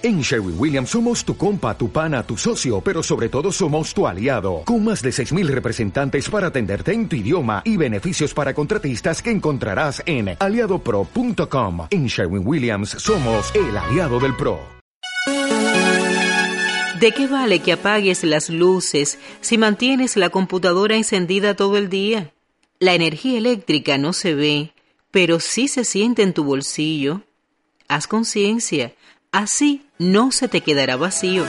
En Sherwin Williams somos tu compa, tu pana, tu socio, pero sobre todo somos tu aliado, con más de 6.000 representantes para atenderte en tu idioma y beneficios para contratistas que encontrarás en aliadopro.com. En Sherwin Williams somos el aliado del PRO. ¿De qué vale que apagues las luces si mantienes la computadora encendida todo el día? La energía eléctrica no se ve, pero sí se siente en tu bolsillo. Haz conciencia Así no se te quedará vacío.